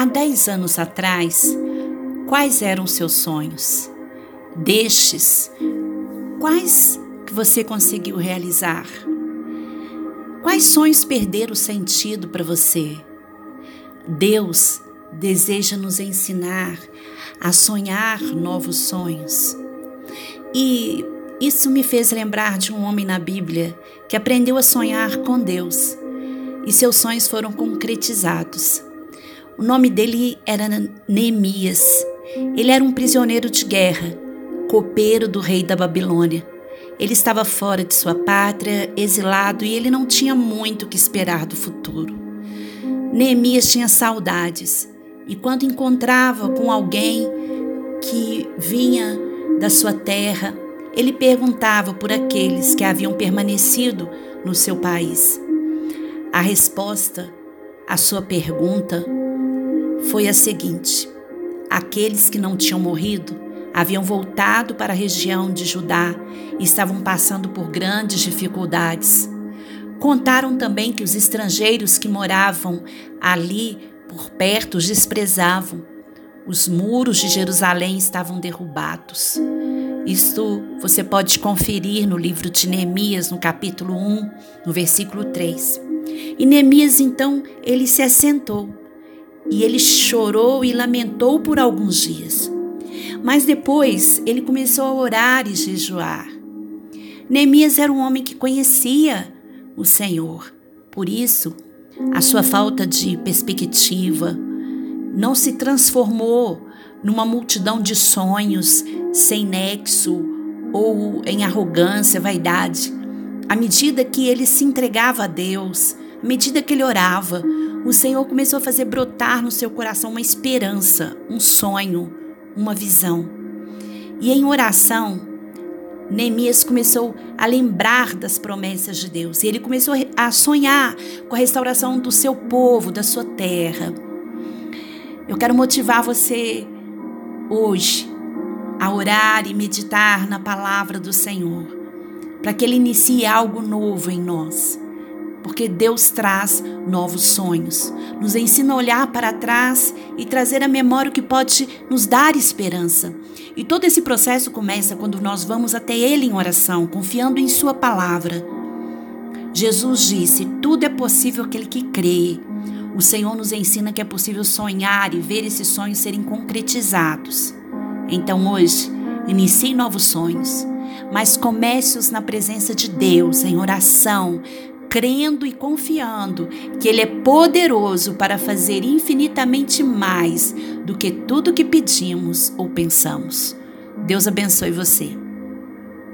Há 10 anos atrás, quais eram seus sonhos? Destes, quais que você conseguiu realizar? Quais sonhos perderam sentido para você? Deus deseja nos ensinar a sonhar novos sonhos. E isso me fez lembrar de um homem na Bíblia que aprendeu a sonhar com Deus e seus sonhos foram concretizados. O nome dele era Neemias. Ele era um prisioneiro de guerra, copeiro do rei da Babilônia. Ele estava fora de sua pátria, exilado, e ele não tinha muito que esperar do futuro. Neemias tinha saudades, e quando encontrava com alguém que vinha da sua terra, ele perguntava por aqueles que haviam permanecido no seu país. A resposta à sua pergunta foi a seguinte: aqueles que não tinham morrido haviam voltado para a região de Judá e estavam passando por grandes dificuldades. Contaram também que os estrangeiros que moravam ali por perto os desprezavam. Os muros de Jerusalém estavam derrubados. Isto você pode conferir no livro de Neemias, no capítulo 1, no versículo 3. E Neemias então ele se assentou e ele chorou e lamentou por alguns dias. Mas depois ele começou a orar e jejuar. Neemias era um homem que conhecia o Senhor. Por isso, a sua falta de perspectiva não se transformou numa multidão de sonhos sem nexo ou em arrogância, vaidade. À medida que ele se entregava a Deus, à medida que ele orava, o Senhor começou a fazer brotar no seu coração uma esperança, um sonho, uma visão. E em oração, Neemias começou a lembrar das promessas de Deus. E ele começou a sonhar com a restauração do seu povo, da sua terra. Eu quero motivar você hoje a orar e meditar na palavra do Senhor, para que Ele inicie algo novo em nós. Porque Deus traz novos sonhos, nos ensina a olhar para trás e trazer à memória o que pode nos dar esperança. E todo esse processo começa quando nós vamos até Ele em oração, confiando em Sua palavra. Jesus disse: Tudo é possível aquele que crê. O Senhor nos ensina que é possível sonhar e ver esses sonhos serem concretizados. Então hoje, inicie novos sonhos, mas comece-os na presença de Deus, em oração, crendo e confiando que Ele é poderoso para fazer infinitamente mais do que tudo que pedimos ou pensamos. Deus abençoe você.